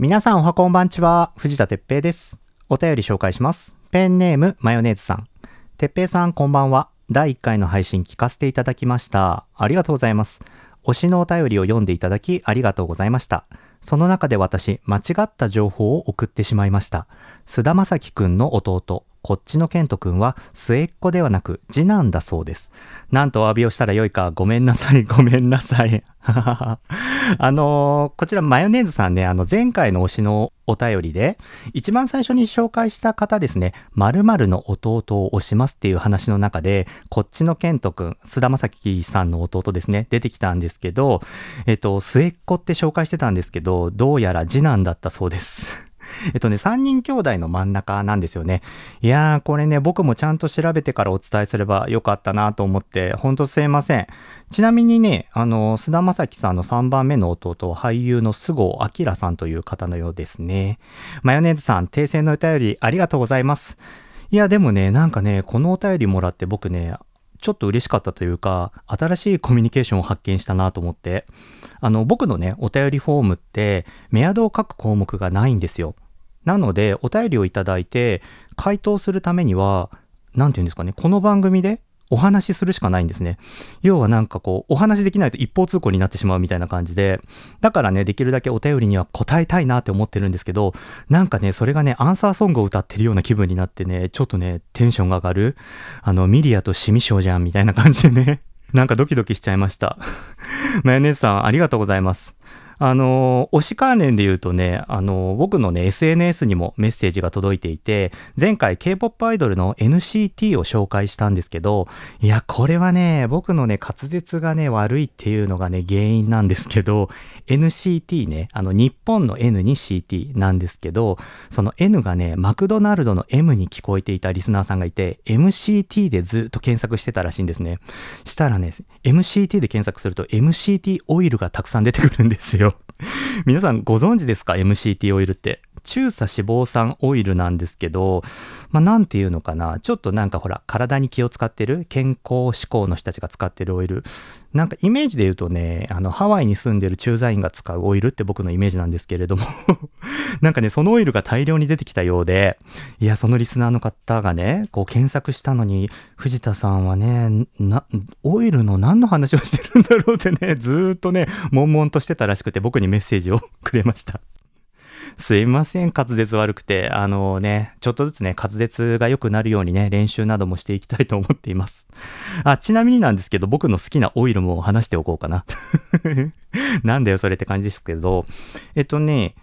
皆さんおはこんばんちは、藤田哲平です。お便り紹介します。ペンネームマヨネーズさん。哲平さんこんばんは。第1回の配信聞かせていただきました。ありがとうございます。推しのお便りを読んでいただきありがとうございました。その中で私、間違った情報を送ってしまいました。菅田正樹くんの弟、こっちのケントくんは末っ子ではなく次男だそうです。なんとお詫びをしたらよいか、ごめんなさい、ごめんなさい。あのーこちらマヨネーズさんね、あの前回の推しのお便りで、一番最初に紹介した方ですね、〇〇の弟を推しますっていう話の中で、こっちのケントくん、菅田将暉さんの弟ですね、出てきたんですけど、えっと、末っ子って紹介してたんですけど、どうやら次男だったそうです。えっとね、3人兄弟の真ん中なんですよね。いやー、これね、僕もちゃんと調べてからお伝えすればよかったなと思って、ほんとすいません。ちなみにね、あの、菅田将暉さんの3番目の弟俳優の菅生明さんという方のようですね。マヨネーズさん、訂正のお便りありがとうございます。いや、でもね、なんかね、このお便りもらって僕ね、ちょっと嬉しかったというか、新しいコミュニケーションを発見したなと思って、あの、僕のね、お便りフォームって、メアドを書く項目がないんですよ。なので、お便りをいただいて、回答するためには、なんて言うんですかね、この番組でお話しするしかないんですね。要はなんかこう、お話しできないと一方通行になってしまうみたいな感じで、だからね、できるだけお便りには答えたいなって思ってるんですけど、なんかね、それがね、アンサーソングを歌ってるような気分になってね、ちょっとね、テンションが上がる。あの、ミリアとシミショウじゃんみたいな感じでね、なんかドキドキしちゃいました。マヨネーズさん、ありがとうございます。あの、推し関連で言うとね、あの、僕のね、SNS にもメッセージが届いていて、前回 K-POP アイドルの NCT を紹介したんですけど、いや、これはね、僕のね、滑舌がね、悪いっていうのがね、原因なんですけど、NCT ね、あの、日本の N に CT なんですけど、その N がね、マクドナルドの M に聞こえていたリスナーさんがいて、MCT でずっと検索してたらしいんですね。したらね、MCT で検索すると MCT オイルがたくさん出てくるんですよ。皆さんご存知ですか ?MCT オイルって。中鎖脂肪酸オイルなんですけど、まあ、なんていうのかな。ちょっとなんかほら、体に気を使ってる健康志向の人たちが使ってるオイル。なんかイメージで言うとね、あの、ハワイに住んでる駐在員が使うオイルって僕のイメージなんですけれども。なんかね、そのオイルが大量に出てきたようで、いや、そのリスナーの方がね、こう検索したのに、藤田さんはね、な、オイルの何の話をしてるんだろうってね、ずっとね、悶々としてたらしくて僕にメッセージをくれました。すいません、滑舌悪くて。あのね、ちょっとずつね、滑舌が良くなるようにね、練習などもしていきたいと思っています。あ、ちなみになんですけど、僕の好きなオイルも話しておこうかな。なんだよ、それって感じですけど、えっとね、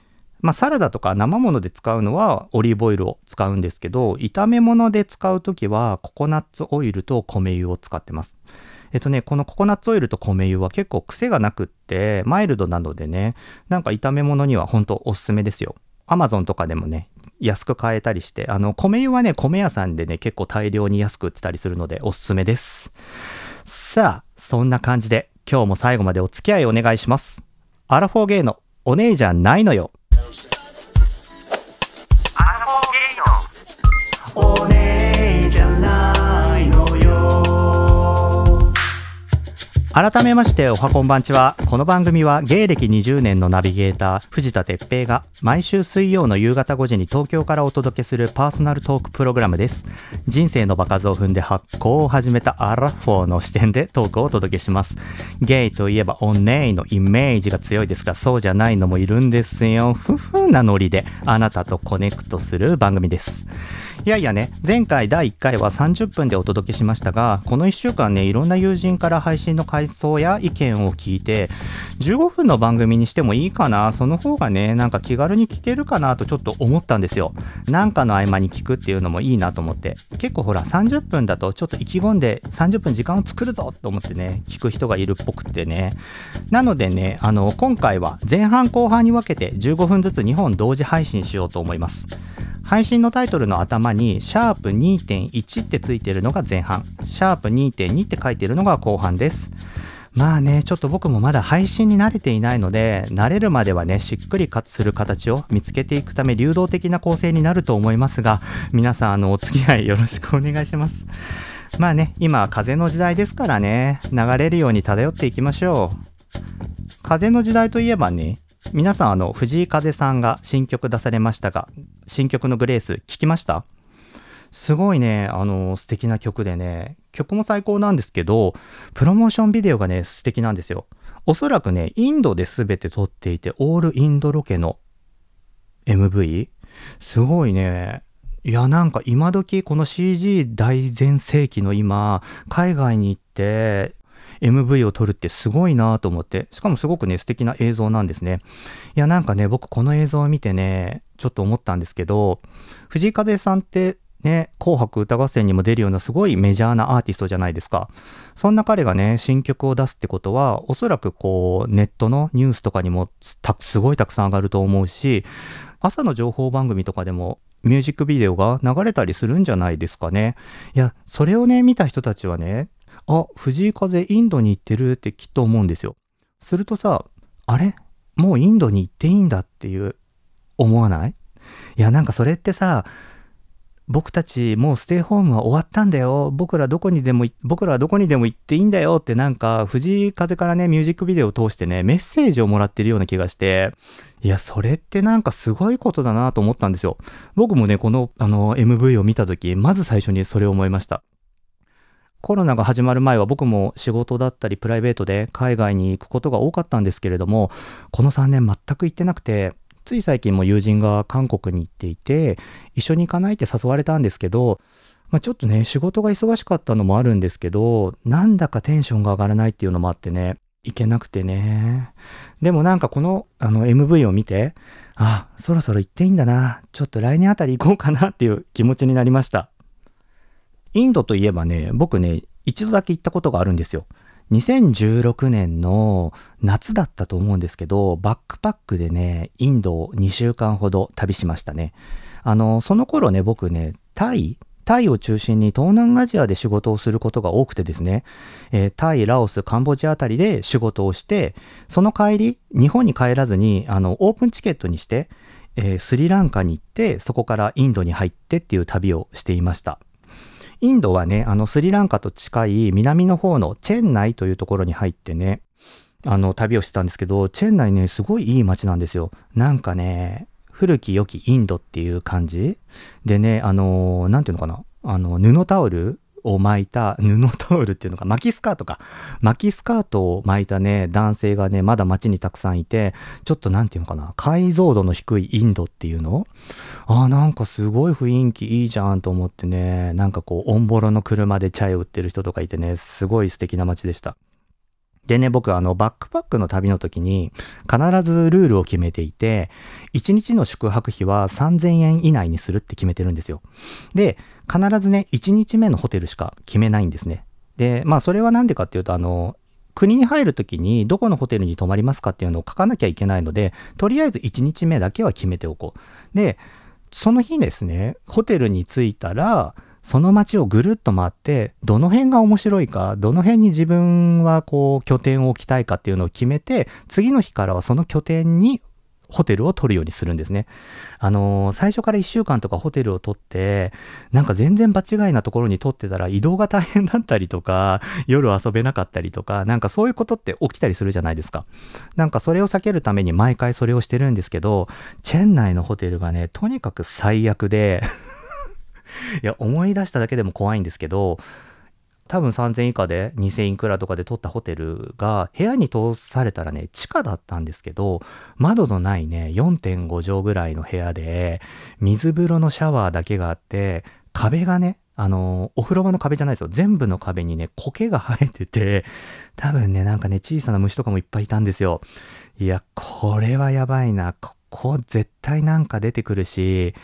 まあ、サラダとか生もので使うのはオリーブオイルを使うんですけど、炒め物で使うときはココナッツオイルと米油を使ってます。えっとね、このココナッツオイルと米油は結構癖がなくって、マイルドなのでね、なんか炒め物には本当おすすめですよ。アマゾンとかでもね、安く買えたりして、あの、米油はね、米屋さんでね、結構大量に安く売ってたりするのでおすすめです。さあ、そんな感じで、今日も最後までお付き合いお願いします。アラフォーゲイのお姉じゃないのよ。アラフォーゲイのお姉改めましておはこんばんちは。この番組は芸歴20年のナビゲーター藤田哲平が毎週水曜の夕方5時に東京からお届けするパーソナルトークプログラムです。人生の場数を踏んで発酵を始めたアラフォーの視点でトークをお届けします。ゲイといえばオネエのイメージが強いですがそうじゃないのもいるんですよ。ふふなノリであなたとコネクトする番組です。いやいやね、前回第1回は30分でお届けしましたが、この1週間ね、いろんな友人から配信の感想や意見を聞いて、15分の番組にしてもいいかな、その方がね、なんか気軽に聞けるかなとちょっと思ったんですよ。なんかの合間に聞くっていうのもいいなと思って。結構ほら、30分だとちょっと意気込んで30分時間を作るぞと思ってね、聞く人がいるっぽくてね。なのでね、あの、今回は前半後半に分けて15分ずつ2本同時配信しようと思います。配信のタイトルの頭に、シャープ2.1ってついてるのが前半、シャープ2.2って書いてるのが後半です。まあね、ちょっと僕もまだ配信に慣れていないので、慣れるまではね、しっくりかつする形を見つけていくため、流動的な構成になると思いますが、皆さん、あの、お付き合いよろしくお願いします。まあね、今は風の時代ですからね、流れるように漂っていきましょう。風の時代といえばね、皆さん、あの、藤井風さんが新曲出されましたが、新曲のグレース、聞きました？すごいね、あの、素敵な曲でね、曲も最高なんですけど、プロモーションビデオがね、素敵なんですよ。おそらくね、インドで全て撮っていて、オールインドロケの MV? すごいね。いや、なんか今時この CG 大全盛期の今、海外に行って、MV を撮るってすごいなと思って、しかもすごくね、素敵な映像なんですね。いや、なんかね、僕この映像を見てね、ちょっと思ったんですけど、藤井風さんってね、紅白歌合戦にも出るようなすごいメジャーなアーティストじゃないですか。そんな彼がね、新曲を出すってことは、おそらくこう、ネットのニュースとかにもすごいたくさん上がると思うし、朝の情報番組とかでもミュージックビデオが流れたりするんじゃないですかね。いや、それをね、見た人たちはね、あ、藤井風インドに行ってるってきっと思うんですよ。するとさ、あれ？もうインドに行っていいんだっていう思わない？いや、なんかそれってさ、僕たちもうステイホームは終わったんだよ。僕らどこにでも、僕らはどこにでも行っていいんだよってなんか藤井風からね、ミュージックビデオを通してね、メッセージをもらってるような気がして、いや、それってなんかすごいことだなと思ったんですよ。僕もね、このあの MV を見た時、まず最初にそれを思いました。コロナが始まる前は僕も仕事だったりプライベートで海外に行くことが多かったんですけれども、この3年全く行ってなくて、つい最近も友人が韓国に行っていて、一緒に行かないって誘われたんですけど、まあ、ちょっとね、仕事が忙しかったのもあるんですけど、なんだかテンションが上がらないっていうのもあってね、行けなくてね。でもなんかこのあの MV を見て、あ、そろそろ行っていいんだな。ちょっと来年あたり行こうかなっていう気持ちになりました。インドといえばね、僕ね、一度だけ行ったことがあるんですよ。2016年の夏だったと思うんですけど、バックパックでね、インドを2週間ほど旅しましたね。あの、その頃ね、僕ね、タイタイを中心に東南アジアで仕事をすることが多くてですね、えー、タイ、ラオス、カンボジアあたりで仕事をして、その帰り、日本に帰らずに、あの、オープンチケットにして、えー、スリランカに行って、そこからインドに入ってっていう旅をしていました。インドはね、あのスリランカと近い南の方のチェンナイというところに入ってね、あの旅をしてたんですけど、チェンナイね、すごいいい街なんですよ。なんかね、古き良きインドっていう感じでね、あの、なんていうのかな、あの、布タオルを巻いた布タオルっていうのか、巻きスカートか。巻きスカートを巻いたね、男性がね、まだ街にたくさんいて、ちょっとなんていうのかな、解像度の低いインドっていうの？ああ、なんかすごい雰囲気いいじゃんと思ってね、なんかこう、オンボロの車でチャイを売ってる人とかいてね、すごい素敵な街でした。でね、僕あの、バックパックの旅の時に、必ずルールを決めていて、1日の宿泊費は3000円以内にするって決めてるんですよ。で、必ずね、1日目のホテルしか決めないんですね。で、まあそれはなんでかっていうと、あの、国に入るときにどこのホテルに泊まりますかっていうのを書かなきゃいけないので、とりあえず1日目だけは決めておこう。で、その日ですね、ホテルに着いたら、その街をぐるっと回って、どの辺が面白いか、どの辺に自分はこう拠点を置きたいかっていうのを決めて、次の日からはその拠点にホテルを取るようにするんですね。あのー、最初から1週間とかホテルを取って、なんか全然場違いなところに取ってたら移動が大変だったりとか、夜遊べなかったりとか、なんかそういうことって起きたりするじゃないですか。なんかそれを避けるために毎回それをしてるんですけど、チェン内のホテルがね、とにかく最悪で いや、思い出しただけでも怖いんですけど、多分3000以下で2000いくらとかで取ったホテルが部屋に通されたらね、地下だったんですけど、窓のないね、4.5畳ぐらいの部屋で、水風呂のシャワーだけがあって、壁がね、あの、お風呂場の壁じゃないですよ。全部の壁にね、苔が生えてて、多分ね、なんかね、小さな虫とかもいっぱいいたんですよ。いや、これはやばいな。ここ絶対なんか出てくるし、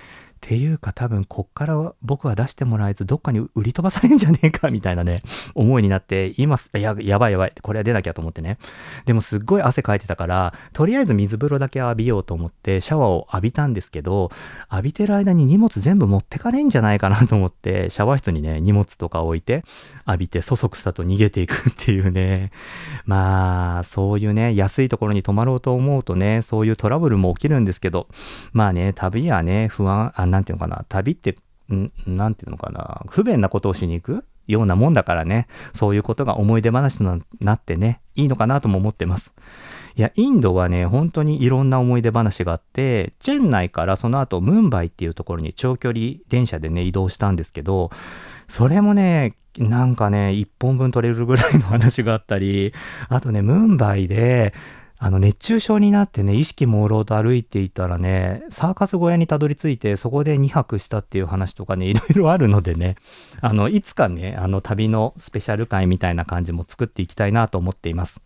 ていうか多分こっから僕は出してもらえずどっかに売り飛ばされんじゃねえかみたいなね、思いになって今や、やばいやばい、これは出なきゃと思ってね。でもすっごい汗かいてたから、とりあえず水風呂だけ浴びようと思ってシャワーを浴びたんですけど、浴びてる間に荷物全部持ってかれんじゃないかなと思って、シャワー室にね、荷物とか置いて、浴びてそそくさと逃げていくっていうね。まあ、そういうね、安いところに泊まろうと思うとね、そういうトラブルも起きるんですけど、まあね、旅はね、不安、なんていうのかな、旅って、んなんていうのかな、不便なことをしに行くようなもんだからね、そういうことが思い出話となってね、いいのかなとも思ってます。いや、インドはね、本当にいろんな思い出話があって、チェン内からその後、ムンバイっていうところに長距離電車でね、移動したんですけど、それもね、なんかね、一本分取れるぐらいの話があったり、あとね、ムンバイで、あの、熱中症になってね、意識朦朧と歩いていたらね、サーカス小屋にたどり着いて、そこで2泊したっていう話とかね、いろいろあるのでね、あの、いつかね、あの、旅のスペシャル回みたいな感じも作っていきたいなと思っています。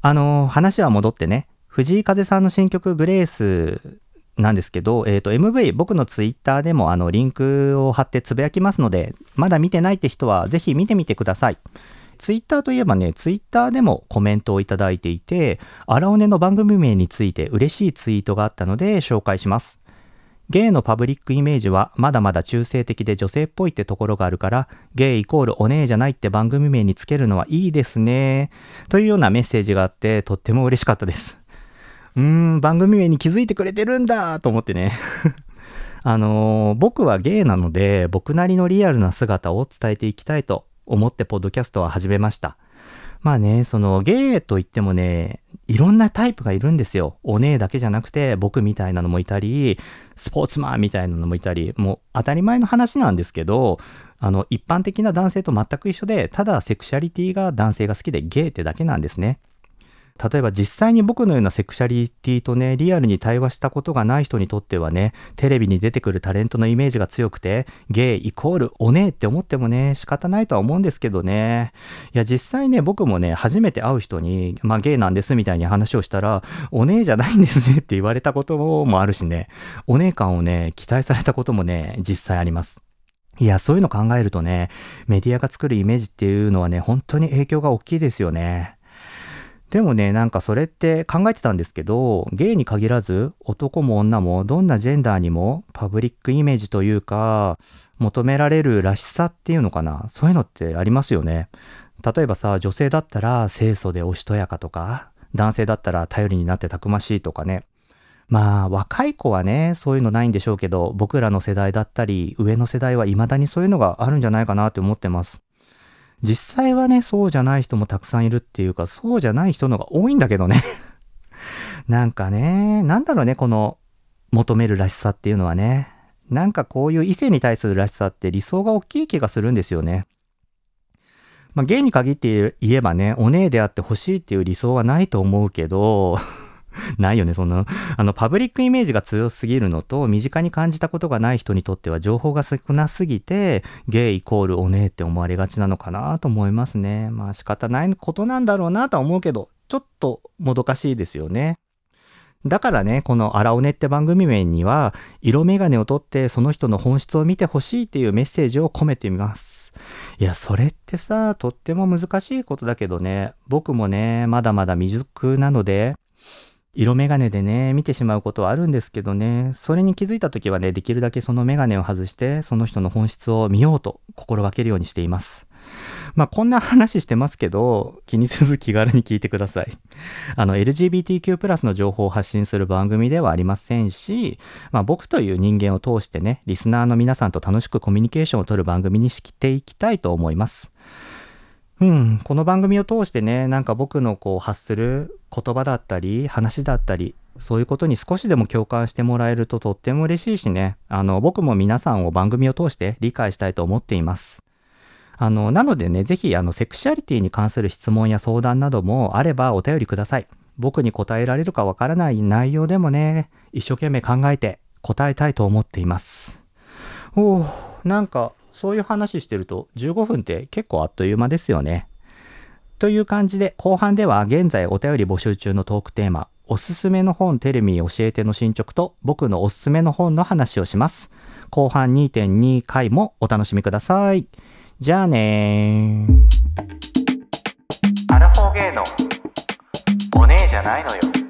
あの、話は戻ってね、藤井風さんの新曲グレースなんですけど、えっ、ー、と、MV、僕のツイッターでもあの、リンクを貼ってつぶやきますので、まだ見てないって人はぜひ見てみてください。ツイッターといえばね、ツイッターでもコメントをいただいていて、荒尾根の番組名について嬉しいツイートがあったので紹介します。ゲイのパブリックイメージはまだまだ中性的で女性っぽいってところがあるから、ゲイイコールお姉じゃないって番組名につけるのはいいですね。というようなメッセージがあって、とっても嬉しかったです。うーん、番組名に気づいてくれてるんだと思ってね。あのー、僕はゲイなので、僕なりのリアルな姿を伝えていきたいと思ってポッドキャストは始めました。まあね、そのゲイといってもね、いろんなタイプがいるんですよ。お姉だけじゃなくて、僕みたいなのもいたり、スポーツマンみたいなのもいたり、もう当たり前の話なんですけど、あの、一般的な男性と全く一緒で、ただセクシャリティが男性が好きでゲイってだけなんですね。例えば実際に僕のようなセクシャリティとね、リアルに対話したことがない人にとってはね、テレビに出てくるタレントのイメージが強くて、ゲイイコールおねえって思ってもね、仕方ないとは思うんですけどね。いや、実際ね、僕もね、初めて会う人に、まあゲイなんですみたいに話をしたら、おねえじゃないんですねって言われたこともあるしね、お姉感をね、期待されたこともね、実際あります。いや、そういうの考えるとね、メディアが作るイメージっていうのはね、本当に影響が大きいですよね。でもね、なんかそれって考えてたんですけど、ゲイに限らず男も女もどんなジェンダーにもパブリックイメージというか、求められるらしさっていうのかな。そういうのってありますよね。例えばさ、女性だったら清楚でおしとやかとか、男性だったら頼りになってたくましいとかね。まあ、若い子はね、そういうのないんでしょうけど、僕らの世代だったり、上の世代は未だにそういうのがあるんじゃないかなって思ってます。実際はね、そうじゃない人もたくさんいるっていうか、そうじゃない人のが多いんだけどね なんかね、なんだろうね、この求めるらしさっていうのはね。なんかこういう異性に対するらしさって理想が大きい気がするんですよね。まあ、ゲイに限って言えばね、お姉であってほしいっていう理想はないと思うけど ないよね、そんな。あの、パブリックイメージが強すぎるのと、身近に感じたことがない人にとっては情報が少なすぎて、ゲイイコールお姉って思われがちなのかなと思いますね。まあ仕方ないことなんだろうなとは思うけど、ちょっともどかしいですよね。だからね、このアラオネって番組名には、色眼鏡を取ってその人の本質を見てほしいっていうメッセージを込めてみます。いや、それってさ、とっても難しいことだけどね、僕もね、まだまだ未熟なので、色眼鏡でね、見てしまうことはあるんですけどね、それに気づいた時はね、できるだけその眼鏡を外して、その人の本質を見ようと心がけるようにしています。まあ、こんな話してますけど、気にせず気軽に聞いてください。あの、LGBTQ+, の情報を発信する番組ではありませんし、まあ、僕という人間を通してね、リスナーの皆さんと楽しくコミュニケーションを取る番組にしていきたいと思います。うん、この番組を通してね、なんか僕のこう発する言葉だったり、話だったり、そういうことに少しでも共感してもらえるととっても嬉しいしね、あの、僕も皆さんを番組を通して理解したいと思っています。あの、なのでね、ぜひ、あの、セクシャリティに関する質問や相談などもあればお便りください。僕に答えられるかわからない内容でもね、一生懸命考えて答えたいと思っています。おお、なんかそういう話してると15分って結構あっという間ですよね。という感じで後半では現在お便り募集中のトークテーマおすすめの本テレビ教えての進捗と僕のおすすめの本の話をします。後半2.2回もお楽しみください。じゃあね。アラフォーゲーのお姉じゃないのよ。